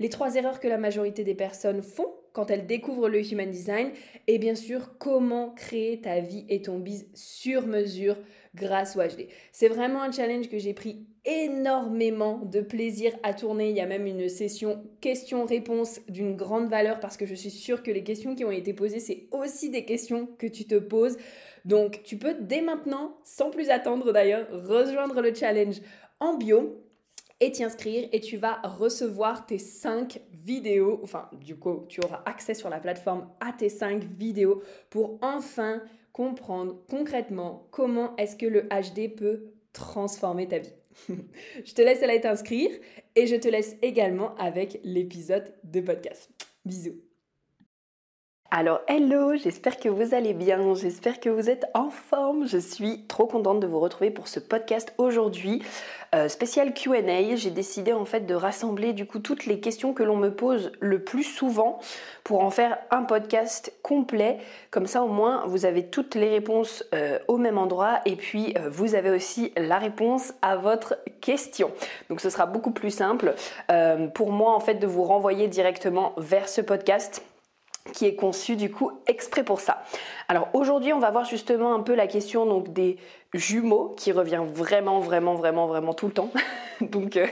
Les trois erreurs que la majorité des personnes font quand elles découvrent le Human Design. Et bien sûr, comment créer ta vie et ton biz sur mesure grâce au HD. C'est vraiment un challenge que j'ai pris énormément de plaisir à tourner. Il y a même une session questions-réponses d'une grande valeur parce que je suis sûre que les questions qui ont été posées, c'est aussi des questions que tu te poses. Donc, tu peux dès maintenant, sans plus attendre d'ailleurs, rejoindre le challenge en bio et t'y inscrire et tu vas recevoir tes 5 vidéos, enfin du coup tu auras accès sur la plateforme à tes 5 vidéos pour enfin comprendre concrètement comment est-ce que le HD peut transformer ta vie. je te laisse aller t'inscrire et je te laisse également avec l'épisode de podcast. Bisous. Alors hello, j'espère que vous allez bien, j'espère que vous êtes en forme. Je suis trop contente de vous retrouver pour ce podcast aujourd'hui. Euh, spécial QA, j'ai décidé en fait de rassembler du coup toutes les questions que l'on me pose le plus souvent pour en faire un podcast complet. Comme ça au moins vous avez toutes les réponses euh, au même endroit et puis euh, vous avez aussi la réponse à votre question. Donc ce sera beaucoup plus simple pour moi en fait de vous renvoyer directement vers ce podcast qui est conçu du coup exprès pour ça. Alors aujourd'hui, on va voir justement un peu la question donc des jumeaux qui revient vraiment vraiment vraiment vraiment tout le temps. donc euh,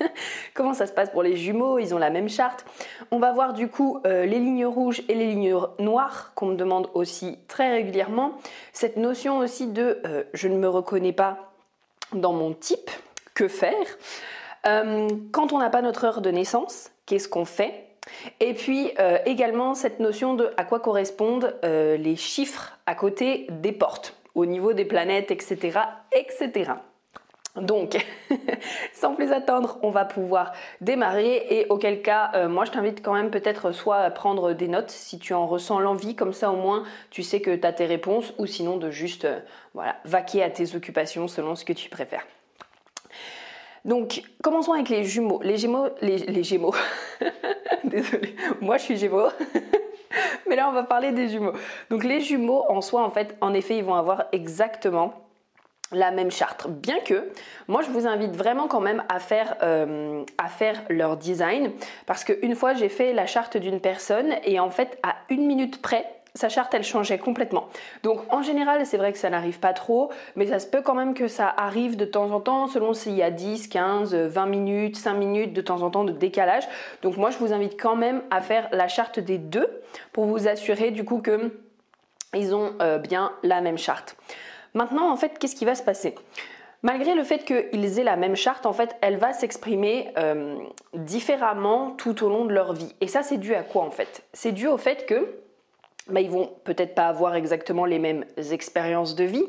comment ça se passe pour les jumeaux? Ils ont la même charte. On va voir du coup euh, les lignes rouges et les lignes noires qu'on me demande aussi très régulièrement. Cette notion aussi de euh, je ne me reconnais pas dans mon type, que faire? Quand on n'a pas notre heure de naissance, qu'est-ce qu'on fait? Et puis euh, également cette notion de à quoi correspondent euh, les chiffres à côté des portes, au niveau des planètes, etc. Donc, sans plus attendre, on va pouvoir démarrer et auquel cas, euh, moi je t'invite quand même peut-être soit à prendre des notes si tu en ressens l'envie, comme ça au moins tu sais que tu as tes réponses ou sinon de juste vaquer à tes occupations selon ce que tu préfères. Donc, commençons avec les jumeaux. Les gémeaux, les, les gémeaux. Désolée, moi je suis gémeaux. Mais là, on va parler des jumeaux. Donc, les jumeaux, en soi, en fait, en effet, ils vont avoir exactement la même charte. Bien que, moi, je vous invite vraiment quand même à faire, euh, à faire leur design. Parce qu'une fois, j'ai fait la charte d'une personne et en fait, à une minute près, sa charte elle changeait complètement. Donc en général c'est vrai que ça n'arrive pas trop, mais ça se peut quand même que ça arrive de temps en temps selon s'il y a 10, 15, 20 minutes, 5 minutes de temps en temps de décalage. Donc moi je vous invite quand même à faire la charte des deux pour vous assurer du coup que ils ont euh, bien la même charte. Maintenant en fait qu'est-ce qui va se passer? Malgré le fait qu'ils aient la même charte, en fait, elle va s'exprimer euh, différemment tout au long de leur vie. Et ça, c'est dû à quoi en fait? C'est dû au fait que bah, ils vont peut-être pas avoir exactement les mêmes expériences de vie,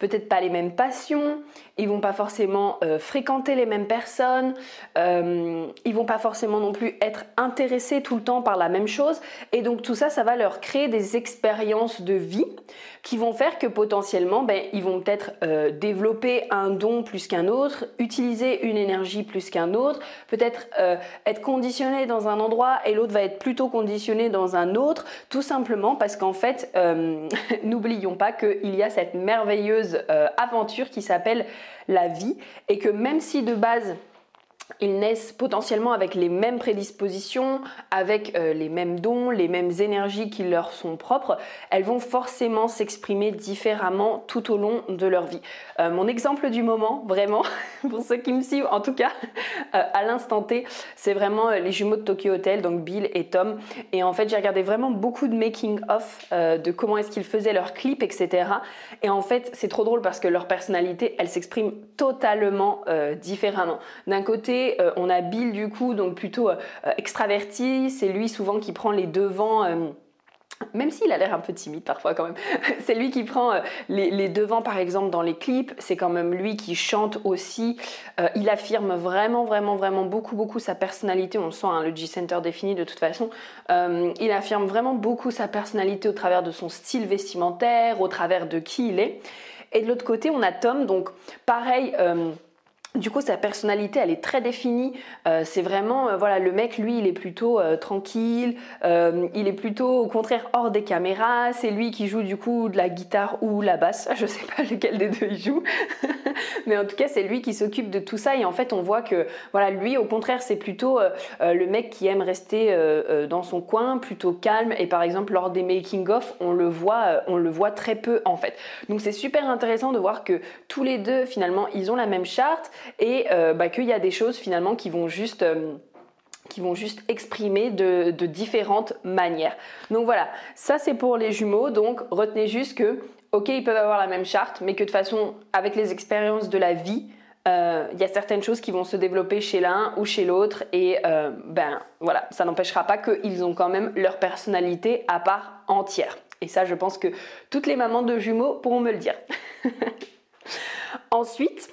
peut-être pas les mêmes passions, ils vont pas forcément euh, fréquenter les mêmes personnes, euh, ils vont pas forcément non plus être intéressés tout le temps par la même chose, et donc tout ça, ça va leur créer des expériences de vie qui vont faire que potentiellement, ben, ils vont peut-être euh, développer un don plus qu'un autre, utiliser une énergie plus qu'un autre, peut-être être conditionné dans un endroit et l'autre va être plutôt conditionné dans un autre, tout simplement parce qu'en fait, n'oublions pas qu'il y a cette merveilleuse fameuse aventure qui s'appelle la vie. Et que même si de base ils naissent potentiellement avec les mêmes prédispositions, avec euh, les mêmes dons, les mêmes énergies qui leur sont propres, elles vont forcément s'exprimer différemment tout au long de leur vie. Euh, mon exemple du moment, vraiment, pour ceux qui me suivent en tout cas, euh, à l'instant T, c'est vraiment les jumeaux de Tokyo Hotel, donc Bill et Tom. Et en fait, j'ai regardé vraiment beaucoup de making-of de comment est-ce qu'ils faisaient leurs clips, etc. Et en fait, c'est trop drôle parce que leur personnalité, elle s'exprime totalement différemment. D'un côté, euh, on a Bill du coup, donc plutôt euh, extraverti. C'est lui souvent qui prend les devants euh, même s'il a l'air un peu timide parfois quand même, c'est lui qui prend les, devants par exemple dans les clips, c'est quand même lui qui chante aussi, il affirme vraiment vraiment vraiment beaucoup beaucoup sa personnalité, on le sent, hein, le G-Center défini de toute façon, il affirme vraiment beaucoup sa personnalité au travers de son style vestimentaire, au travers de qui il est. Et de l'autre côté on a Tom, donc pareil... Du coup, sa personnalité, elle est très définie. Euh, c'est vraiment, euh, voilà, le mec, lui, il est plutôt euh, tranquille. il est plutôt, au contraire, hors des caméras. C'est lui qui joue du coup de la guitare ou la basse. Je sais pas lequel des deux il joue, mais en tout cas, c'est lui qui s'occupe de tout ça. Et en fait, on voit que, voilà, lui, au contraire, c'est plutôt le mec qui aime rester dans son coin, plutôt calme. Et par exemple, lors des making of, on le voit, on le voit très peu en fait. Donc, c'est super intéressant de voir que tous les deux, finalement, ils ont la même charte et euh, bah, qu'il y a des choses finalement qui vont juste euh, qui vont juste exprimer de, différentes manières. Donc voilà, ça c'est pour les jumeaux, donc retenez juste que, ok, ils peuvent avoir la même charte, mais que de façon, avec les expériences de la vie, euh, il y a certaines choses qui vont se développer chez l'un ou chez l'autre, et ben voilà, ça n'empêchera pas qu'ils ont quand même leur personnalité à part entière. Et ça, je pense que toutes les mamans de jumeaux pourront me le dire. Ensuite,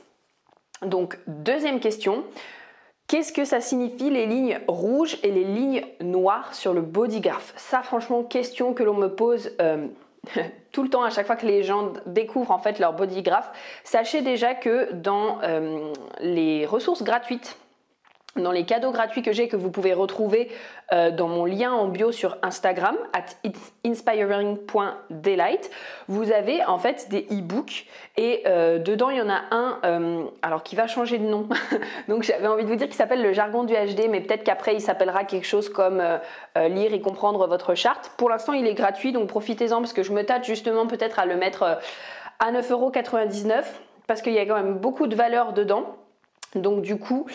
donc, deuxième question. Qu'est-ce que ça signifie les lignes rouges et les lignes noires sur le bodygraph Ça, franchement, question que l'on me pose euh, tout le temps à chaque fois que les gens découvrent en fait leur bodygraph. Sachez déjà que dans euh, les ressources gratuites dans les cadeaux gratuits que j'ai que vous pouvez retrouver euh, dans mon lien en bio sur Instagram at inspiring.delight vous avez en fait des e-books et euh, dedans il y en a un euh, alors qui va changer de nom. Donc j'avais envie de vous dire qu'il s'appelle le jargon du HD mais peut-être qu'après il s'appellera quelque chose comme lire et comprendre votre charte. Pour l'instant il est gratuit donc profitez-en parce que je me tâte justement peut-être à le mettre à 9,99€ parce qu'il y a quand même beaucoup de valeur dedans donc du coup,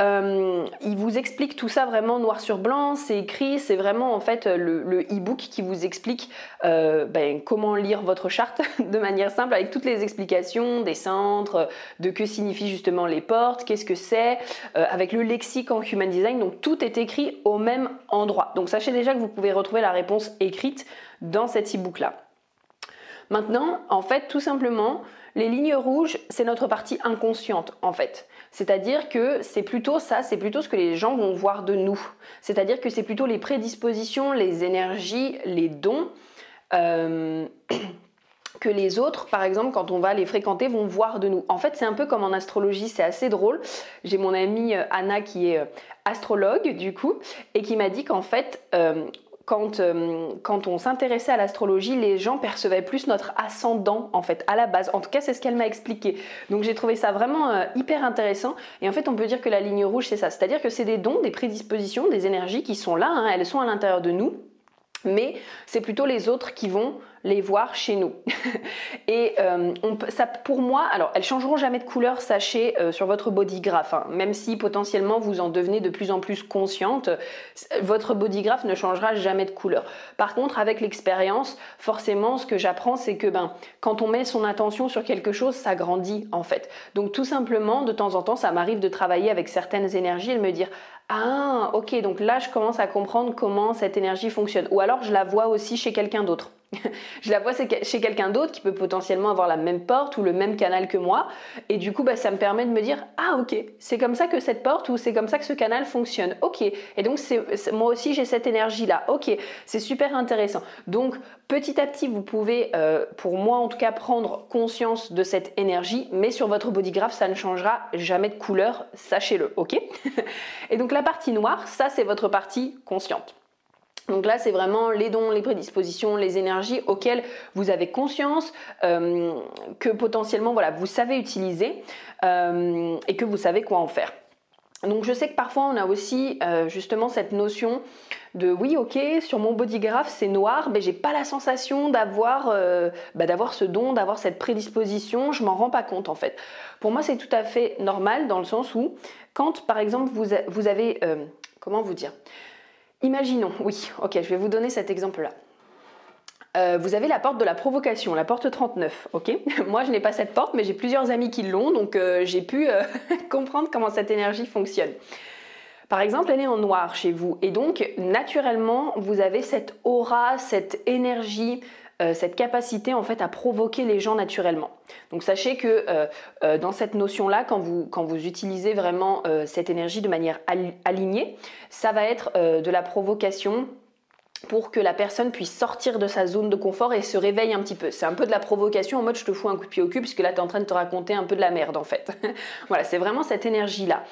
euh, il vous explique tout ça vraiment noir sur blanc, c'est écrit, c'est vraiment en fait le e-book qui vous explique euh, ben, comment lire votre charte de manière simple avec toutes les explications des centres, de que signifient justement les portes, qu'est-ce que c'est, euh, avec le lexique en Human Design, donc tout est écrit au même endroit. Donc sachez déjà que vous pouvez retrouver la réponse écrite dans cet e-book là. Maintenant, en fait, tout simplement, les lignes rouges, c'est notre partie inconsciente en fait. C'est-à-dire que c'est plutôt ça, c'est plutôt ce que les gens vont voir de nous. C'est-à-dire que c'est plutôt les prédispositions, les énergies, les dons. Euh, que les autres, par exemple, quand on va les fréquenter, vont voir de nous. En fait, c'est un peu comme en astrologie, c'est assez drôle. J'ai mon amie euh, Anna qui est euh, astrologue, du coup, et qui m'a dit qu'en fait, quand, euh, quand on s'intéressait à l'astrologie, les gens percevaient plus notre ascendant en fait à la base. En tout cas, c'est ce qu'elle m'a expliqué. Donc j'ai trouvé ça vraiment euh, hyper intéressant. Et en fait, on peut dire que la ligne rouge, c'est ça. C'est-à-dire que c'est des dons, des prédispositions, des énergies qui sont là. Hein. elles sont à l'intérieur de nous. Mais c'est plutôt les autres qui vont les voir chez nous. et euh, pour moi, alors elles changeront jamais de couleur, sachez, euh, sur votre bodygraph. Hein. même si potentiellement vous en devenez de plus en plus consciente, votre bodygraph ne changera jamais de couleur. Par contre, avec l'expérience, forcément, ce que j'apprends, c'est que ben, quand on met son attention sur quelque chose, ça grandit en fait. Donc tout simplement, de temps en temps, ça m'arrive de travailler avec certaines énergies et de me dire ah, ok, donc là je commence à comprendre comment cette énergie fonctionne. Ou alors je la vois aussi chez quelqu'un d'autre. Je la vois chez quelqu'un d'autre qui peut potentiellement avoir la même porte ou le même canal que moi. Et du coup, bah, ça me permet de me dire, ah ok, c'est comme ça que cette porte ou c'est comme ça que ce canal fonctionne. Ok. Et donc, moi aussi, j'ai cette énergie-là. Ok. C'est super intéressant. Donc, petit à petit, vous pouvez, euh, pour moi en tout cas, prendre conscience de cette énergie. Mais sur votre bodygraph, ça ne changera jamais de couleur. Sachez-le. Ok. Et donc, la partie noire, ça, c'est votre partie consciente. Donc là, c'est vraiment les dons, les prédispositions, les énergies auxquelles vous avez conscience euh, que potentiellement, voilà, vous savez utiliser euh, et que vous savez quoi en faire. Donc je sais que parfois on a aussi euh, justement cette notion de oui ok sur mon bodygraph c'est noir mais j'ai pas la sensation d'avoir bah, d'avoir ce don d'avoir cette prédisposition je m'en rends pas compte en fait pour moi c'est tout à fait normal dans le sens où quand par exemple vous avez comment vous dire? Imaginons, oui, ok, je vais vous donner cet exemple-là. Euh, vous avez la porte de la provocation, la porte 39, ok Moi, je n'ai pas cette porte, mais j'ai plusieurs amis qui l'ont, donc euh, j'ai pu euh, comprendre comment cette énergie fonctionne. Par exemple, elle est en noir chez vous, et donc naturellement, vous avez cette aura, cette énergie, euh, cette capacité en fait à provoquer les gens naturellement. Donc sachez que euh, euh, dans cette notion-là, quand vous, quand vous utilisez vraiment cette énergie de manière alignée, ça va être de la provocation pour que la personne puisse sortir de sa zone de confort et se réveille un petit peu. C'est un peu de la provocation en mode je te fous un coup de pied au cul puisque là tu es en train de te raconter un peu de la merde en fait. voilà, c'est vraiment cette énergie-là.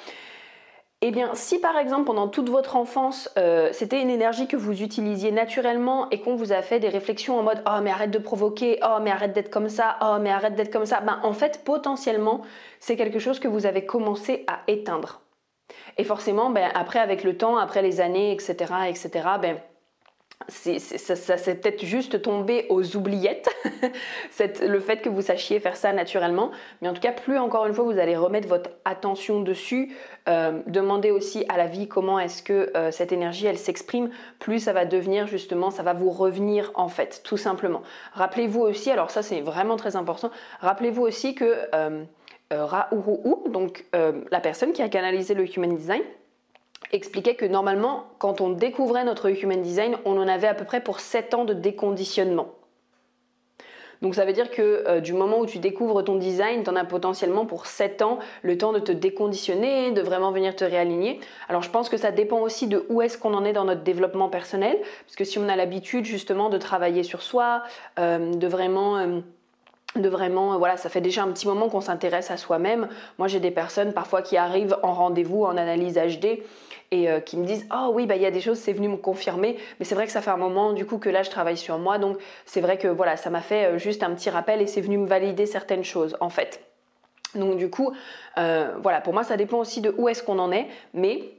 Eh bien, si par exemple pendant toute votre enfance, euh, c'était une énergie que vous utilisiez naturellement et qu'on vous a fait des réflexions en mode oh mais arrête de provoquer, oh mais arrête d'être comme ça, oh mais arrête d'être comme ça, ben en fait potentiellement c'est quelque chose que vous avez commencé à éteindre. Et forcément, ben, après avec le temps, après les années, etc., etc., ben c'est, peut-être juste tombé aux oubliettes, le fait que vous sachiez faire ça naturellement. Mais en tout cas, plus encore une fois, vous allez remettre votre attention dessus, euh, demandez aussi à la vie comment est-ce que euh, cette énergie, elle s'exprime, plus ça va devenir justement, ça va vous revenir en fait, tout simplement. Rappelez-vous aussi, alors ça c'est vraiment très important, rappelez-vous aussi que euh, Ra-Uru-U, donc la personne qui a canalisé le Human Design, expliquait que normalement, quand on découvrait notre Human Design, on en avait à peu près pour 7 ans de déconditionnement. Donc ça veut dire que euh, du moment où tu découvres ton design, tu en as potentiellement pour 7 ans le temps de te déconditionner, de vraiment venir te réaligner. Alors je pense que ça dépend aussi de où est-ce qu'on en est dans notre développement personnel, parce que si on a l'habitude justement de travailler sur soi, euh, de vraiment... Euh, de vraiment, voilà, ça fait déjà un petit moment qu'on s'intéresse à soi-même. Moi, j'ai des personnes parfois qui arrivent en rendez-vous en analyse HD et euh, qui me disent oh oui bah il y a des choses c'est venu me confirmer mais c'est vrai que ça fait un moment du coup que là je travaille sur moi. Donc c'est vrai que voilà ça m'a fait euh, juste un petit rappel et c'est venu me valider certaines choses en fait. Donc du coup euh, voilà pour moi ça dépend aussi de où est-ce qu'on en est. Mais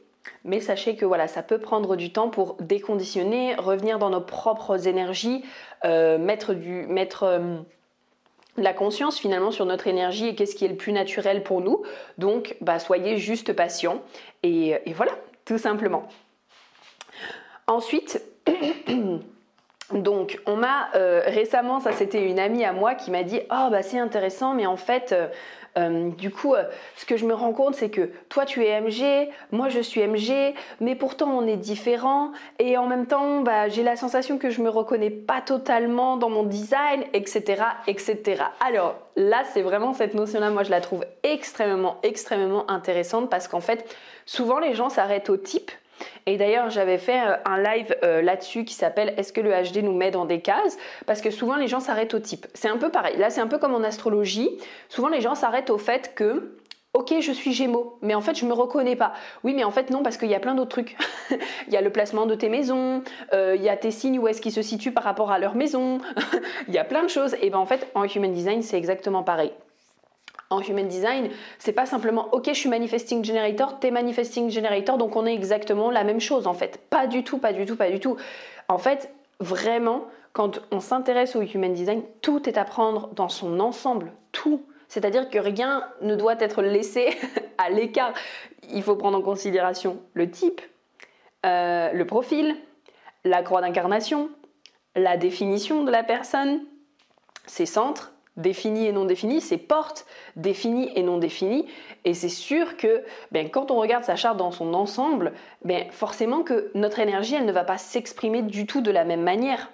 mais sachez que voilà, ça peut prendre du temps pour déconditionner, revenir dans nos propres énergies, mettre du, mettre la conscience finalement sur notre énergie et qu'est-ce qui est le plus naturel pour nous. Donc, bah, soyez juste patient et voilà, tout simplement. Ensuite, donc on m'a euh, récemment, ça c'était une amie à moi qui m'a dit oh bah c'est intéressant, mais en fait euh, euh, du coup, ce que je me rends compte, c'est que toi tu es MG, moi je suis MG, mais pourtant on est différents et en même temps, bah, j'ai la sensation que je me reconnais pas totalement dans mon design, etc., etc. Alors là, c'est vraiment cette notion-là, moi je la trouve extrêmement, extrêmement intéressante parce qu'en fait, souvent les gens s'arrêtent au type et d'ailleurs, j'avais fait euh, un live euh, là-dessus qui s'appelle Est-ce que le HD nous met dans des cases? Parce que souvent les gens s'arrêtent au type. C'est un peu pareil. Là, c'est un peu comme en astrologie. Souvent les gens s'arrêtent au fait que Ok, je suis Gémeaux, mais en fait, je me reconnais pas. Oui, mais en fait, non, parce qu'il y a plein d'autres trucs. il y a le placement de tes maisons, euh, il y a tes signes où est-ce qu'ils se situent par rapport à leur maison. il y a plein de choses. Et ben en fait, en Human Design, c'est exactement pareil en human design, c'est pas simplement ok, je suis manifesting generator, t'es manifesting generator, donc on est exactement la même chose en fait. Pas du tout, pas du tout, pas du tout. En fait, vraiment, quand on s'intéresse au human design, tout est à prendre dans son ensemble, tout. C'est-à-dire que rien ne doit être laissé à l'écart. Il faut prendre en considération le type, euh, le profil, la croix d'incarnation, la définition de la personne, ses centres, défini et non défini, c'est portes définies et non définies. Et c'est sûr que ben, quand on regarde sa charte dans son ensemble, ben, forcément que notre énergie, elle ne va pas s'exprimer du tout de la même manière.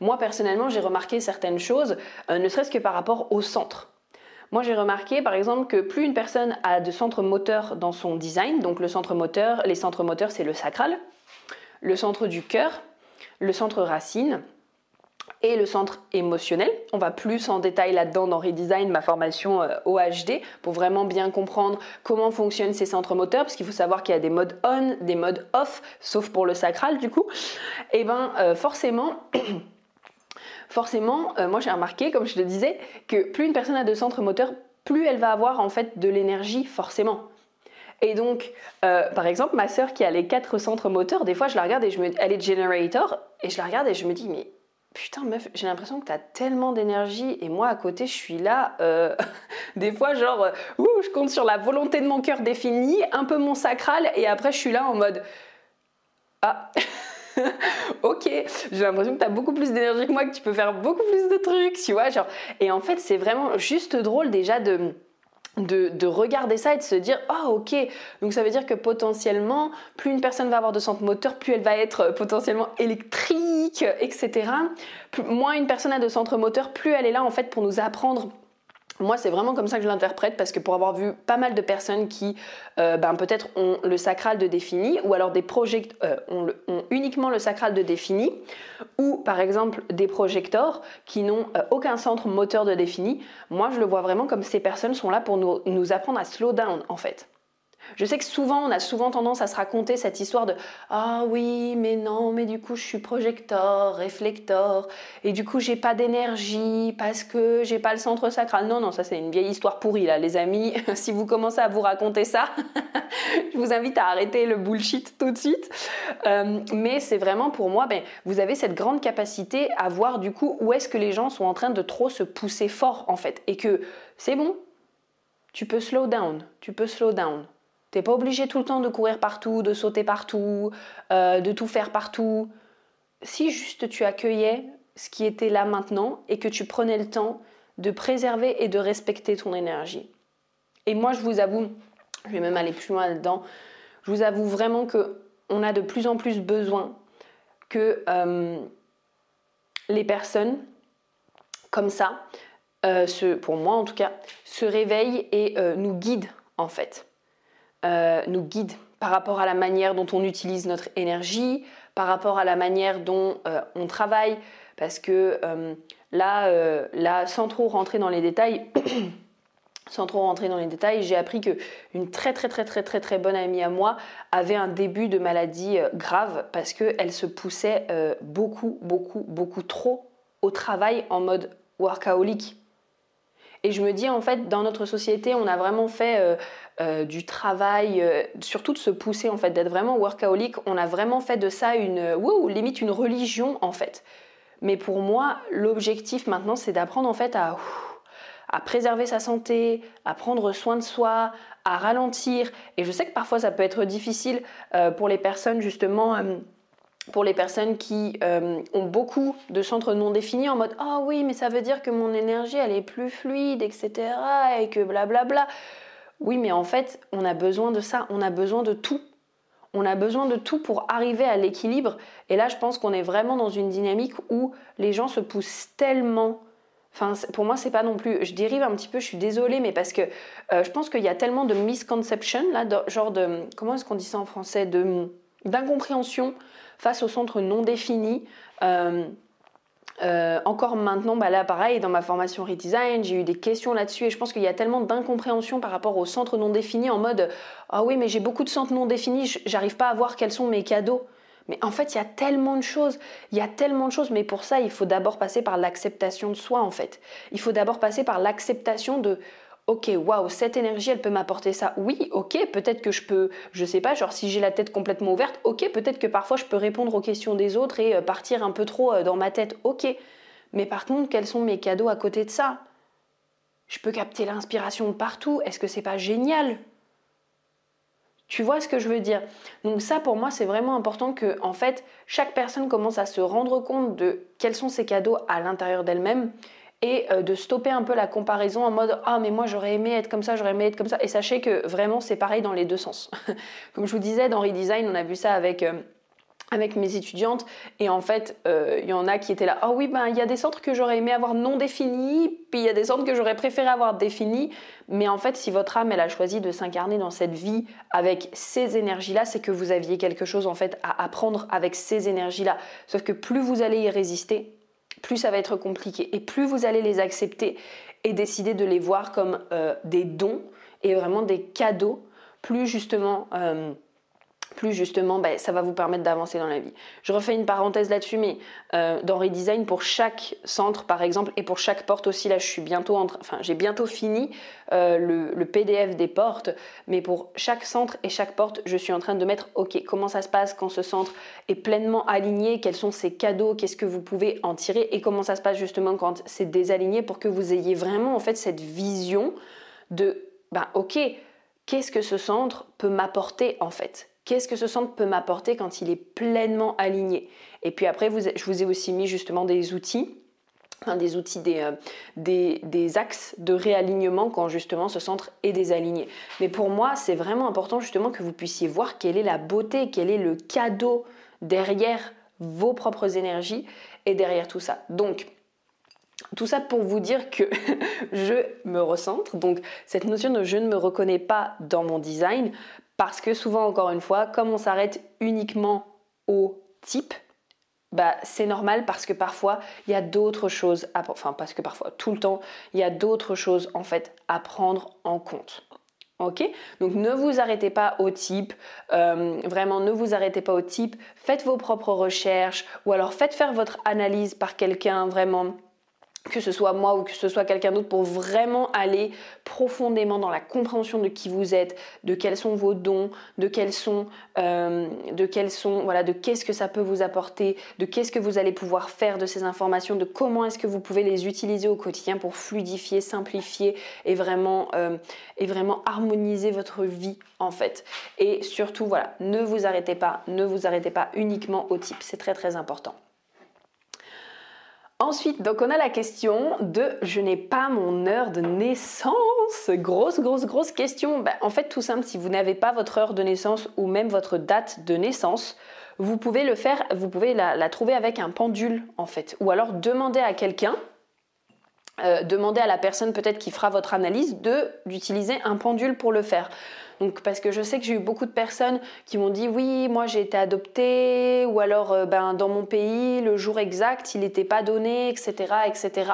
Moi, personnellement, j'ai remarqué certaines choses, euh, ne serait-ce que par rapport au centre. Moi, j'ai remarqué, par exemple, que plus une personne a de centres moteurs dans son design, donc le centre moteur, les centres moteurs, c'est le sacral, le centre du cœur, le centre racine, et le centre émotionnel. On va plus en détail là-dedans dans Redesign, ma formation euh, OHD, pour vraiment bien comprendre comment fonctionnent ces centres moteurs, parce qu'il faut savoir qu'il y a des modes on, des modes off, sauf pour le sacral du coup. Et eh ben euh, forcément, forcément, euh, moi j'ai remarqué, comme je te disais, que plus une personne a de centres moteurs, plus elle va avoir en fait de l'énergie, forcément. Et donc, par exemple, ma sœur qui a les quatre centres moteurs, des fois je la regarde et je me, elle est generator, et je la regarde et je me dis, mais putain meuf, j'ai l'impression que tu as tellement d'énergie et moi à côté je suis là, euh, des fois genre, euh, ouh, je compte sur la volonté de mon cœur définie, un peu mon sacral et après je suis là en mode, ah, ok, j'ai l'impression que tu as beaucoup plus d'énergie que moi, que tu peux faire beaucoup plus de trucs, tu vois, genre, et en fait c'est vraiment juste drôle déjà de de, regarder ça et de se dire ah ok donc ça veut dire que potentiellement plus une personne va avoir de centre moteur plus elle va être potentiellement électrique etc moins une personne a de centre moteur plus elle est là en fait pour nous apprendre moi, c'est vraiment comme ça que je l'interprète parce que pour avoir vu pas mal de personnes qui, euh, ben, peut-être ont le sacral de défini ou alors des project euh, ont, uniquement le sacral de défini ou par exemple des projecteurs qui n'ont euh, aucun centre moteur de défini, moi je le vois vraiment comme ces personnes sont là pour nous, nous apprendre à slow down en fait. Je sais que souvent, on a souvent tendance à se raconter cette histoire de Ah oui, mais non, mais du coup, je suis projecteur, réflecteur, et du coup, j'ai pas d'énergie parce que j'ai pas le centre sacral. Non, non, ça, c'est une vieille histoire pourrie, là, les amis. si vous commencez à vous raconter ça, je vous invite à arrêter le bullshit tout de suite. Euh, mais c'est vraiment pour moi, ben, vous avez cette grande capacité à voir du coup où est-ce que les gens sont en train de trop se pousser fort, en fait, et que c'est bon. Tu peux slow down, tu peux slow down. T'es pas obligé tout le temps de courir partout, de sauter partout, euh, de tout faire partout. Si juste tu accueillais ce qui était là maintenant et que tu prenais le temps de préserver et de respecter ton énergie. Et moi, je vous avoue, je vais même aller plus loin là-dedans, je vous avoue vraiment que on a de plus en plus besoin que euh, les personnes comme ça, euh, pour moi en tout cas, se réveillent et nous guident en fait. Euh, nous guide par rapport à la manière dont on utilise notre énergie, par rapport à la manière dont euh, on travaille, parce que euh, là, sans trop rentrer dans les détails, sans trop rentrer dans les détails, j'ai appris que une très très très très très très bonne amie à moi avait un début de maladie grave parce qu'elle se poussait beaucoup beaucoup beaucoup trop au travail en mode workaholic. Et je me dis en fait, dans notre société, on a vraiment fait euh, euh, du travail, euh, surtout de se pousser en fait, d'être vraiment workaholic. On a vraiment fait de ça une, wow, limite une religion en fait. Mais pour moi, l'objectif maintenant, c'est d'apprendre en fait à, à préserver sa santé, à prendre soin de soi, à ralentir. Et je sais que parfois ça peut être difficile pour les personnes justement pour les personnes qui euh, ont beaucoup de centres non définis en mode ah oui mais ça veut dire que mon énergie elle est plus fluide etc et que blablabla oui mais en fait on a besoin de ça on a besoin de tout on a besoin de tout pour arriver à l'équilibre et là je pense qu'on est vraiment dans une dynamique où les gens se poussent tellement Enfin, pour moi, c'est pas non plus. Je dérive un petit peu, je suis désolée, mais parce que euh, je pense qu'il y a tellement de misconception, là, genre de. Comment est-ce qu'on dit ça en français? De, D'incompréhension face au centre non défini. Euh, euh, encore maintenant, bah là pareil, dans ma formation redesign, j'ai eu des questions là-dessus et je pense qu'il y a tellement d'incompréhension par rapport au centre non défini en mode ah oui mais j'ai beaucoup de centres non définis, j'arrive pas à voir quels sont mes cadeaux. Mais en fait, il y a tellement de choses, il y a tellement de choses, mais pour ça, il faut d'abord passer par l'acceptation de soi en fait. Il faut d'abord passer par l'acceptation de ok, waouh, cette énergie, elle peut m'apporter ça. Oui, ok, peut-être que je peux, je sais pas, genre si j'ai la tête complètement ouverte, ok, peut-être que parfois je peux répondre aux questions des autres et euh, partir un peu trop euh, dans ma tête, ok. Mais par contre, quels sont mes cadeaux à côté de ça? Je peux capter l'inspiration de partout. Est-ce que c'est pas génial? Tu vois ce que je veux dire? Donc ça pour moi c'est vraiment important que en fait chaque personne commence à se rendre compte de quels sont ses cadeaux à l'intérieur d'elle-même et euh, de stopper un peu la comparaison en mode ah mais moi j'aurais aimé être comme ça, j'aurais aimé être comme ça. Et sachez que vraiment c'est pareil dans les deux sens. comme je vous disais dans Redesign, on a vu ça avec euh, avec mes étudiantes. Et en fait euh, il y en a qui étaient là ah oui ben il y a des centres que j'aurais aimé avoir non définis puis il y a des centres que j'aurais préféré avoir définis. Mais en fait si votre âme elle a choisi de s'incarner dans cette vie avec ces énergies là c'est que vous aviez quelque chose en fait à apprendre avec ces énergies là sauf que plus vous allez y résister plus ça va être compliqué. Et plus vous allez les accepter et décider de les voir comme euh, des dons et vraiment des cadeaux, plus justement plus justement, ben, ça va vous permettre d'avancer dans la vie. Je refais une parenthèse là-dessus, mais euh, dans Redesign, pour chaque centre, par exemple, et pour chaque porte aussi, là, je suis bientôt en enfin, j'ai bientôt fini euh, le, PDF des portes, mais pour chaque centre et chaque porte, je suis en train de mettre, ok, comment ça se passe quand ce centre est pleinement aligné, quels sont ses cadeaux, qu'est-ce que vous pouvez en tirer, et comment ça se passe justement quand c'est désaligné, pour que vous ayez vraiment en fait cette vision de, ben, ok, qu'est-ce que ce centre peut m'apporter en fait Qu'est-ce que ce centre peut m'apporter quand il est pleinement aligné? Et puis après, je vous ai aussi mis justement des outils des outils, euh, des, des, axes de réalignement quand justement ce centre est désaligné. Mais pour moi, c'est vraiment important justement que vous puissiez voir quelle est la beauté, quel est le cadeau derrière vos propres énergies et derrière tout ça. Donc, tout ça pour vous dire que je me recentre. Donc, cette notion de je ne me reconnais pas dans mon design, parce que souvent, encore une fois, comme on s'arrête uniquement au type, bah, c'est normal parce que parfois il y a d'autres choses, à, enfin parce que parfois tout le temps il y a d'autres choses en fait à prendre en compte. Ok? Donc ne vous arrêtez pas au type, euh, vraiment ne vous arrêtez pas au type, faites vos propres recherches ou alors faites faire votre analyse par quelqu'un vraiment que ce soit moi ou que ce soit quelqu'un d'autre, pour vraiment aller profondément dans la compréhension de qui vous êtes, de quels sont vos dons, de quels sont, euh, de quels sont, voilà, de qu'est-ce que ça peut vous apporter, de qu'est-ce que vous allez pouvoir faire de ces informations, de comment est-ce que vous pouvez les utiliser au quotidien pour fluidifier, simplifier et vraiment, euh, et vraiment harmoniser votre vie en fait. Et surtout, voilà, ne vous arrêtez pas, ne vous arrêtez pas uniquement au type, c'est très très important. Ensuite, donc on a la question de je n'ai pas mon heure de naissance. Grosse, grosse, grosse question. Ben, en fait, tout simple, si vous n'avez pas votre heure de naissance ou même votre date de naissance, vous pouvez le faire, vous pouvez la, trouver avec un pendule en fait. Ou alors demander à quelqu'un, euh, demander à la personne peut-être qui fera votre analyse d'utiliser un pendule pour le faire. Donc parce que je sais que j'ai eu beaucoup de personnes qui m'ont dit oui, moi j'ai été adoptée ou alors euh, ben dans mon pays le jour exact il n'était pas donné, etc., etc.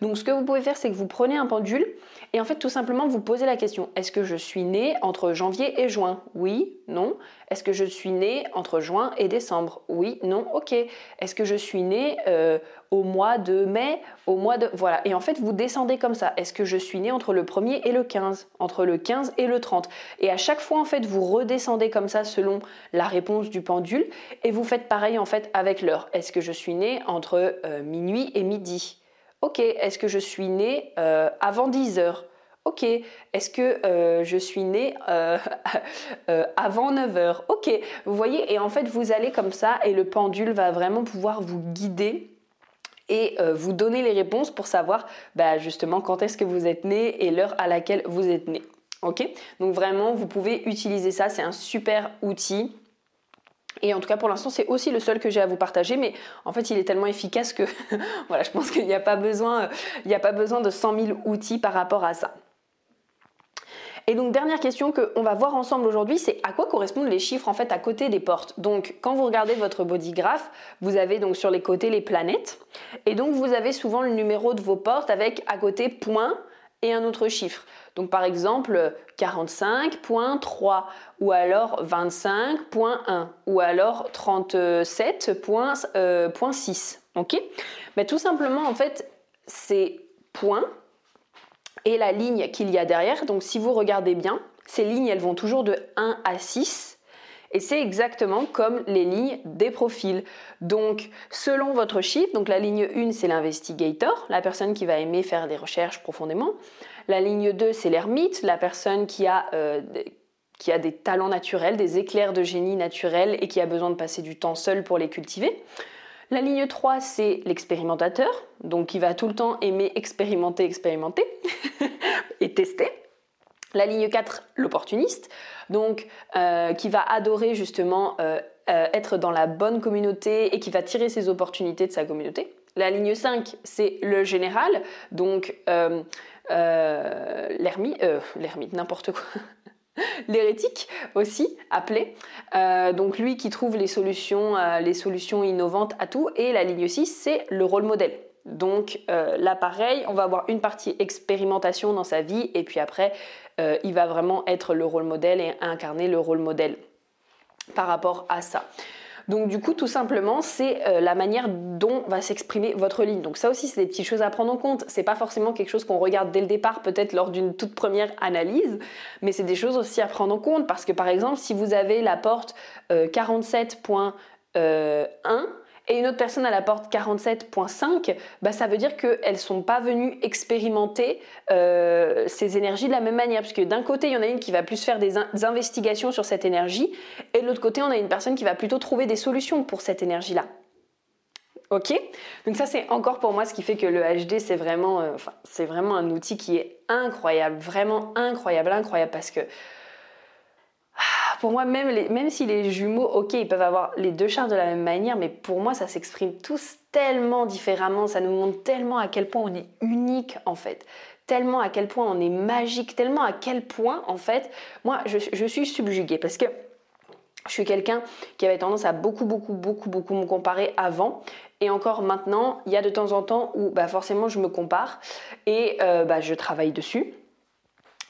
Donc ce que vous pouvez faire c'est que vous prenez un pendule et en fait tout simplement vous posez la question est-ce que je suis née entre janvier et juin? Oui, non. Est-ce que je suis née entre juin et décembre? Oui, non, ok. Est-ce que je suis née euh, au mois de mai Au mois de voilà. Et en fait vous descendez comme ça. Est-ce que je suis née entre le 1er et le 15 Entre le 15 et le 30 et à chaque fois, en fait, vous redescendez comme ça selon la réponse du pendule et vous faites pareil en fait avec l'heure. Est-ce que je suis née entre euh, minuit et midi? Ok. Est-ce que je suis née euh, avant 10 heures? Ok. Est-ce que euh, je suis née avant 9 heures? Ok. Vous voyez, et en fait, vous allez comme ça et le pendule va vraiment pouvoir vous guider et vous donner les réponses pour savoir bah, justement quand est-ce que vous êtes né et l'heure à laquelle vous êtes né. Ok? Donc vraiment, vous pouvez utiliser ça, c'est un super outil. Et en tout cas, pour l'instant, c'est aussi le seul que j'ai à vous partager, mais en fait, il est tellement efficace que voilà, je pense qu'il n'y a pas besoin, n'y a pas besoin de 100 000 outils par rapport à ça. Et donc dernière question qu'on va voir ensemble aujourd'hui, c'est à quoi correspondent les chiffres en fait à côté des portes? Donc quand vous regardez votre body graph, vous avez donc sur les côtés les planètes, et donc vous avez souvent le numéro de vos portes avec à côté point et un autre chiffre. Donc par exemple 45.3 ou alors 25.1 ou alors 37.6. Euh, ok? Mais tout simplement en fait c'est points et la ligne qu'il y a derrière. Donc si vous regardez bien, ces lignes elles vont toujours de 1 à 6 et c'est exactement comme les lignes des profils. Donc, selon votre chiffre, donc la ligne 1, c'est l'investigator, la personne qui va aimer faire des recherches profondément. La ligne 2, c'est l'ermite, la personne qui a, euh, qui a des talents naturels, des éclairs de génie naturels et qui a besoin de passer du temps seul pour les cultiver. La ligne 3, c'est l'expérimentateur, donc qui va tout le temps aimer expérimenter, expérimenter et tester. La ligne 4, l'opportuniste, donc euh, qui va adorer justement euh, euh, être dans la bonne communauté et qui va tirer ses opportunités de sa communauté. La ligne 5, c'est le général, donc l'ermite, l'ermite, n'importe quoi. l'hérétique aussi appelé. Euh, donc lui qui trouve les solutions, euh, les solutions innovantes à tout. Et la ligne 6, c'est le rôle modèle. Donc euh, là pareil, on va avoir une partie expérimentation dans sa vie et puis après, il va vraiment être le rôle modèle et incarner le rôle modèle par rapport à ça. Donc du coup, tout simplement, c'est euh, la manière dont va s'exprimer votre ligne. Donc ça aussi, c'est des petites choses à prendre en compte. C'est pas forcément quelque chose qu'on regarde dès le départ, peut-être lors d'une toute première analyse, mais c'est des choses aussi à prendre en compte parce que par exemple, si vous avez la porte 47.1 euh, et une autre personne à la porte 47.5, bah, ça veut dire qu'elles ne sont pas venues expérimenter euh, ces énergies de la même manière. Parce que d'un côté, il y en a une qui va plus faire des, investigations sur cette énergie, et de l'autre côté, on a une personne qui va plutôt trouver des solutions pour cette énergie-là. Ok? Donc ça, c'est encore pour moi ce qui fait que le HD, c'est vraiment, euh, c'est vraiment un outil qui est incroyable, vraiment incroyable, incroyable, parce que pour moi, même, même si les jumeaux, ok, ils peuvent avoir les deux chartes de la même manière, mais pour moi, ça s'exprime tous tellement différemment, ça nous montre tellement à quel point on est unique en fait, tellement à quel point on est magique, tellement à quel point en fait, moi, je, suis subjuguée. Parce que je suis quelqu'un qui avait tendance à beaucoup, beaucoup, beaucoup, beaucoup me comparer avant. Et encore maintenant, il y a de temps en temps où bah, forcément je me compare. Et euh, bah, je travaille dessus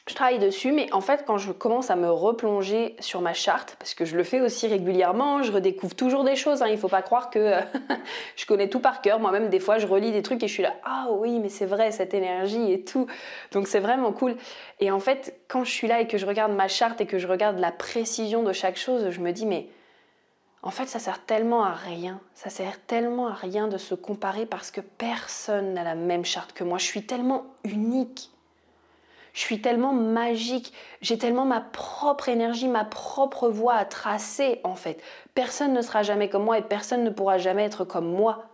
je travaille dessus, mais en fait, quand je commence à me replonger sur ma charte, parce que je le fais aussi régulièrement, je redécouvre toujours des choses. Hein, il ne faut pas croire que je connais tout par cœur. Moi-même, des fois, je relis des trucs et je suis là, ah oui, mais c'est vrai, cette énergie et tout. Donc, c'est vraiment cool. Et en fait, quand je suis là et que je regarde ma charte et que je regarde la précision de chaque chose, je me dis, mais en fait, ça sert tellement à rien. Ça sert tellement à rien de se comparer parce que personne n'a la même charte que moi. Je suis tellement unique je suis tellement magique, j'ai tellement ma propre énergie, ma propre voie à tracer en fait. Personne ne sera jamais comme moi et personne ne pourra jamais être comme moi.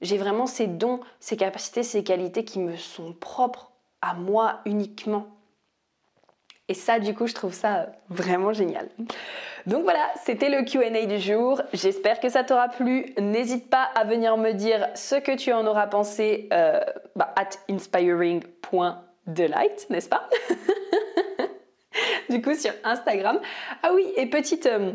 J'ai vraiment ces dons, ces capacités, ces qualités qui me sont propres à moi uniquement. Et ça, du coup, je trouve ça vraiment génial. Donc voilà, c'était le QA du jour. J'espère que ça t'aura plu. N'hésite pas à venir me dire ce que tu en auras pensé euh, bah, at inspiring.com Delight, n'est-ce pas Du coup, sur Instagram. Ah oui, et petite. Euh,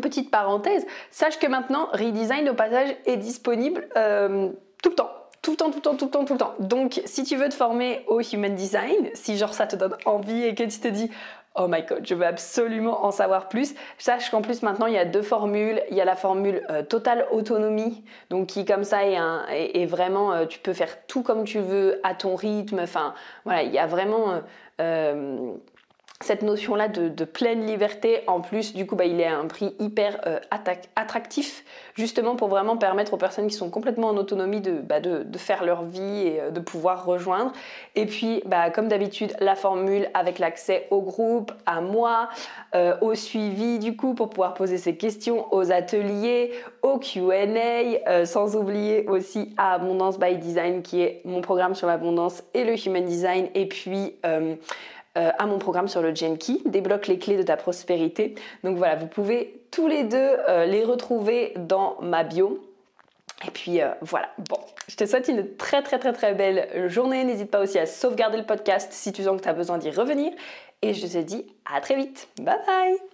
petite parenthèse, sache que maintenant Redesign au passage est disponible euh, tout le temps tout le temps, tout le temps, tout le temps, tout le temps. Donc, si tu veux te former au Human Design, si genre ça te donne envie et que tu te dis, oh my god, je veux absolument en savoir plus. Sache qu'en plus maintenant il y a deux formules. Il y a la formule euh, totale autonomie, donc qui comme ça est, vraiment, euh, tu peux faire tout comme tu veux à ton rythme. Enfin voilà, il y a vraiment euh, cette notion-là de, pleine liberté, en plus, du coup, bah, il est à un prix hyper euh, attractif, justement pour vraiment permettre aux personnes qui sont complètement en autonomie de, bah, faire leur vie et euh, de pouvoir rejoindre. Et puis, bah, comme d'habitude, la formule avec l'accès au groupe, à moi, euh, au suivi, du coup, pour pouvoir poser ses questions, aux ateliers, au QA, sans oublier aussi à Abondance by Design, qui est mon programme sur l'abondance et le Human Design, et puis euh, à mon programme sur le Genki, débloque les clés de ta prospérité. Donc voilà, vous pouvez tous les deux euh, les retrouver dans ma bio. Et puis euh, voilà, bon, je te souhaite une très très très très belle journée. N'hésite pas aussi à sauvegarder le podcast si tu sens que tu as besoin d'y revenir. Et je te dis à très vite. Bye bye